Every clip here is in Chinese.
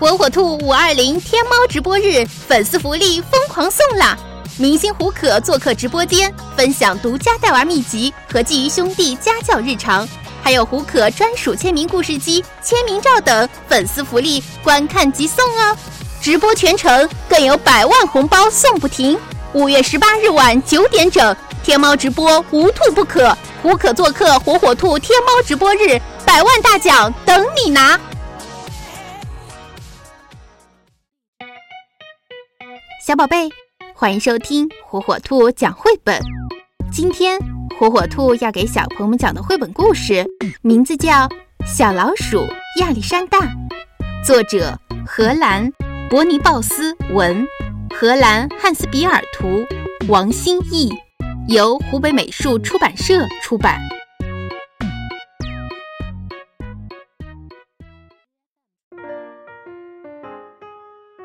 火火兔五二零天猫直播日粉丝福利疯狂送啦！明星胡可做客直播间，分享独家带娃秘籍和鲫鱼兄弟家教日常，还有胡可专属签名故事机、签名照等粉丝福利，观看即送哦！直播全程更有百万红包送不停！五月十八日晚九点整，天猫直播无兔不可，胡可做客火火兔天猫直播日，百万大奖等你拿！小宝贝，欢迎收听火火兔讲绘本。今天火火兔要给小朋友们讲的绘本故事，名字叫《小老鼠亚历山大》，作者荷兰伯尼鲍斯文，荷兰汉斯比尔图，王新义，由湖北美术出版社出版。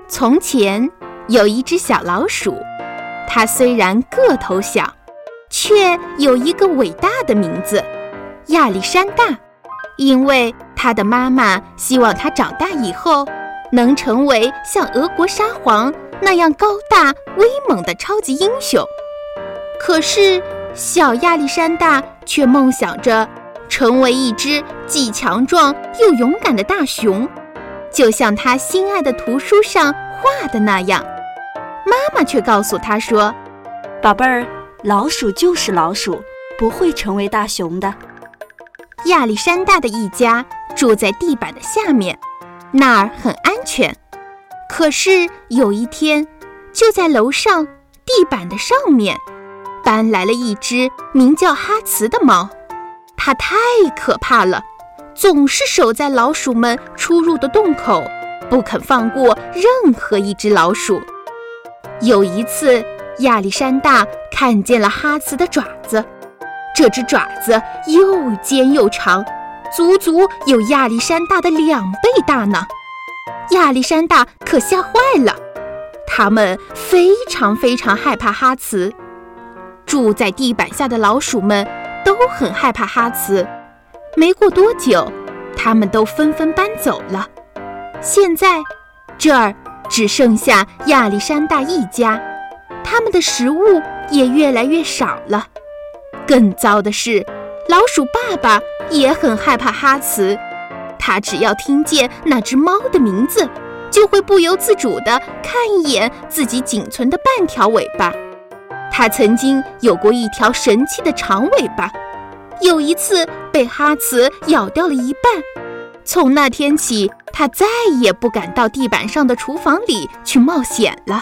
从前。有一只小老鼠，它虽然个头小，却有一个伟大的名字——亚历山大。因为它的妈妈希望它长大以后能成为像俄国沙皇那样高大威猛的超级英雄。可是，小亚历山大却梦想着成为一只既强壮又勇敢的大熊，就像他心爱的图书上画的那样。妈妈却告诉他说：“宝贝儿，老鼠就是老鼠，不会成为大熊的。”亚历山大的一家住在地板的下面，那儿很安全。可是有一天，就在楼上地板的上面，搬来了一只名叫哈茨的猫。它太可怕了，总是守在老鼠们出入的洞口，不肯放过任何一只老鼠。有一次，亚历山大看见了哈茨的爪子，这只爪子又尖又长，足足有亚历山大的两倍大呢。亚历山大可吓坏了，他们非常非常害怕哈茨。住在地板下的老鼠们都很害怕哈茨。没过多久，他们都纷纷搬走了。现在，这儿。只剩下亚历山大一家，他们的食物也越来越少了。更糟的是，老鼠爸爸也很害怕哈茨，他只要听见那只猫的名字，就会不由自主地看一眼自己仅存的半条尾巴。他曾经有过一条神奇的长尾巴，有一次被哈茨咬掉了一半。从那天起，他再也不敢到地板上的厨房里去冒险了。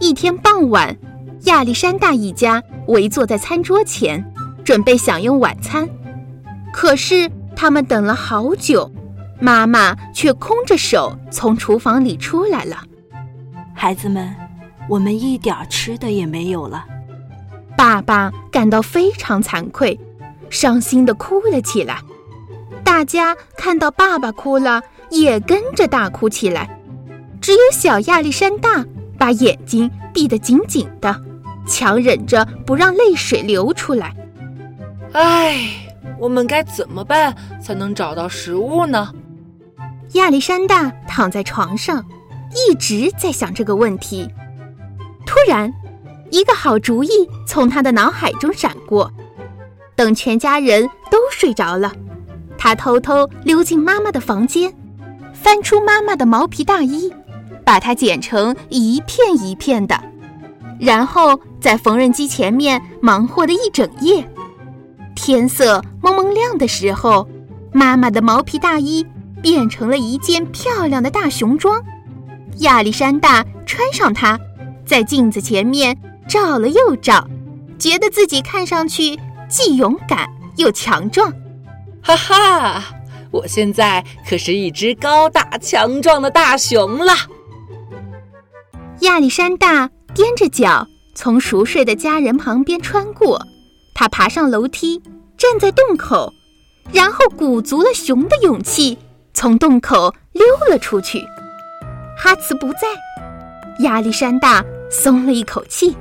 一天傍晚，亚历山大一家围坐在餐桌前，准备享用晚餐。可是他们等了好久，妈妈却空着手从厨房里出来了。孩子们，我们一点吃的也没有了。爸爸感到非常惭愧，伤心地哭了起来。大家看到爸爸哭了，也跟着大哭起来。只有小亚历山大把眼睛闭得紧紧的，强忍着不让泪水流出来。唉，我们该怎么办才能找到食物呢？亚历山大躺在床上，一直在想这个问题。突然，一个好主意从他的脑海中闪过。等全家人都睡着了。他偷偷溜进妈妈的房间，翻出妈妈的毛皮大衣，把它剪成一片一片的，然后在缝纫机前面忙活了一整夜。天色蒙蒙亮的时候，妈妈的毛皮大衣变成了一件漂亮的大熊装。亚历山大穿上它，在镜子前面照了又照，觉得自己看上去既勇敢又强壮。哈哈，我现在可是一只高大强壮的大熊了。亚历山大踮着脚从熟睡的家人旁边穿过，他爬上楼梯，站在洞口，然后鼓足了熊的勇气，从洞口溜了出去。哈茨不在，亚历山大松了一口气，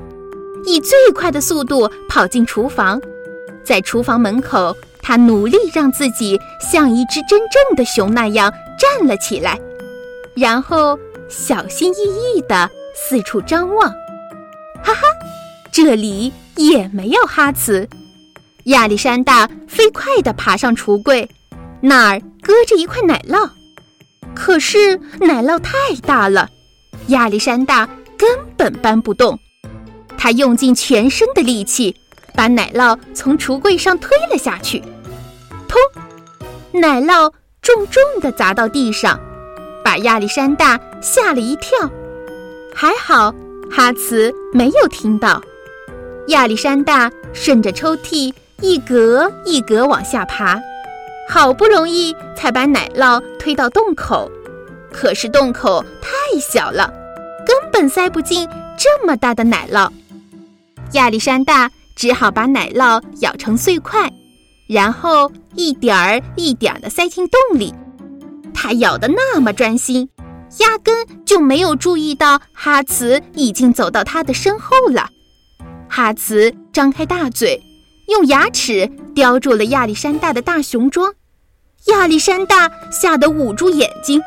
以最快的速度跑进厨房，在厨房门口。他努力让自己像一只真正的熊那样站了起来。然后小心翼翼地四处张望。哈哈，这里也没有哈茨。亚历山大飞快地爬上橱柜，那儿搁着一块奶酪，可是奶酪太大了，亚历山大根本搬不动。他用尽全身的力气，把奶酪从橱柜上推了下去，奶酪重重地砸到地上，把亚历山大吓了一跳。还好哈茨没有听到。亚历山大顺着抽屉一格一格往下爬，好不容易才把奶酪推到洞口，可是洞口太小了，根本塞不进这么大的奶酪。亚历山大只好把奶酪咬成碎块，然后一点儿一点儿地塞进洞里。他咬得那么专心，压根就没有注意到哈茨已经走到他的身后了。哈茨张开大嘴，用牙齿叼住了亚历山大的大熊装。亚历山大吓得捂住眼睛，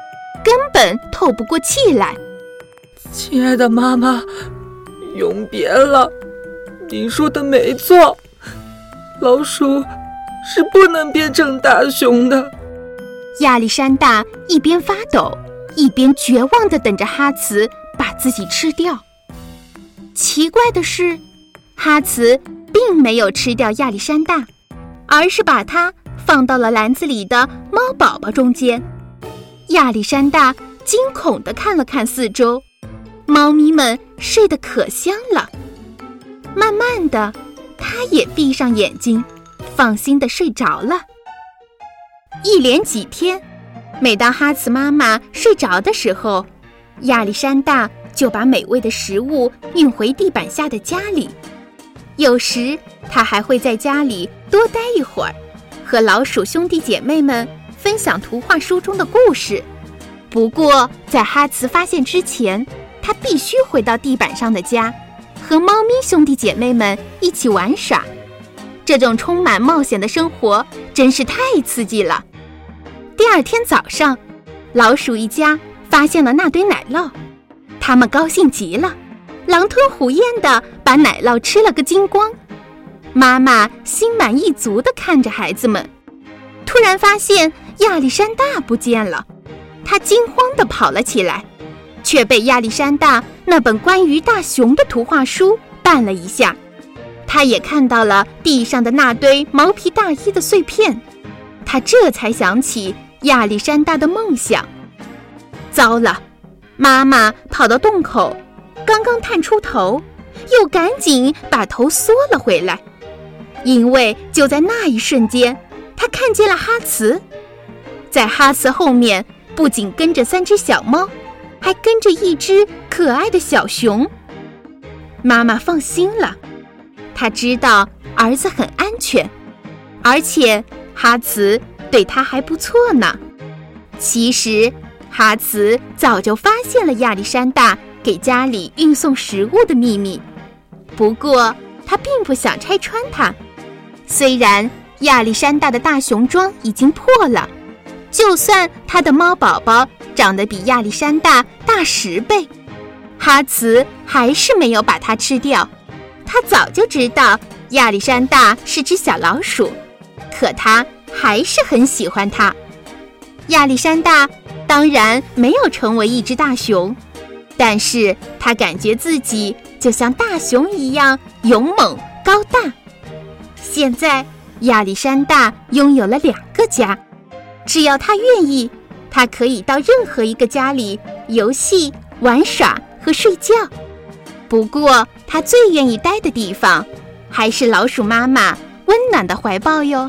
根本透不过气来。亲爱的妈妈，永别了。您说的没错，老鼠是不能变成大熊的。亚历山大一边发抖，一边绝望地等着哈茨把自己吃掉。奇怪的是，哈茨并没有吃掉亚历山大，而是把它放到了篮子里的猫宝宝中间。亚历山大惊恐地看了看四周，猫咪们睡得可香了。慢慢的，他也闭上眼睛，放心的睡着了。一连几天，每当哈茨妈妈睡着的时候，亚历山大就把美味的食物运回地板下的家里。有时，他还会在家里多待一会儿，和老鼠兄弟姐妹们分享图画书中的故事。不过，在哈茨发现之前，他必须回到地板上的家。和猫咪兄弟姐妹们一起玩耍，这种充满冒险的生活真是太刺激了。第二天早上，老鼠一家发现了那堆奶酪，他们高兴极了，狼吞虎咽地把奶酪吃了个精光。妈妈心满意足地看着孩子们，突然发现亚历山大不见了，他惊慌地跑了起来。却被亚历山大那本关于大熊的图画书绊了一下，他也看到了地上的那堆毛皮大衣的碎片，他这才想起亚历山大的梦想。糟了，妈妈跑到洞口，刚刚探出头，又赶紧把头缩了回来，因为就在那一瞬间，他看见了哈茨，在哈茨后面不仅跟着三只小猫。还跟着一只可爱的小熊，妈妈放心了，他知道儿子很安全，而且哈茨对他还不错呢。其实哈茨早就发现了亚历山大给家里运送食物的秘密，不过他并不想拆穿他。虽然亚历山大的大熊装已经破了，就算他的猫宝宝。长得比亚历山大大十倍，哈茨还是没有把它吃掉。他早就知道亚历山大是只小老鼠，可他还是很喜欢它。亚历山大当然没有成为一只大熊，但是他感觉自己就像大熊一样勇猛高大。现在亚历山大拥有了两个家，只要他愿意。他可以到任何一个家里游戏、玩耍和睡觉，不过它最愿意待的地方，还是老鼠妈妈温暖的怀抱哟。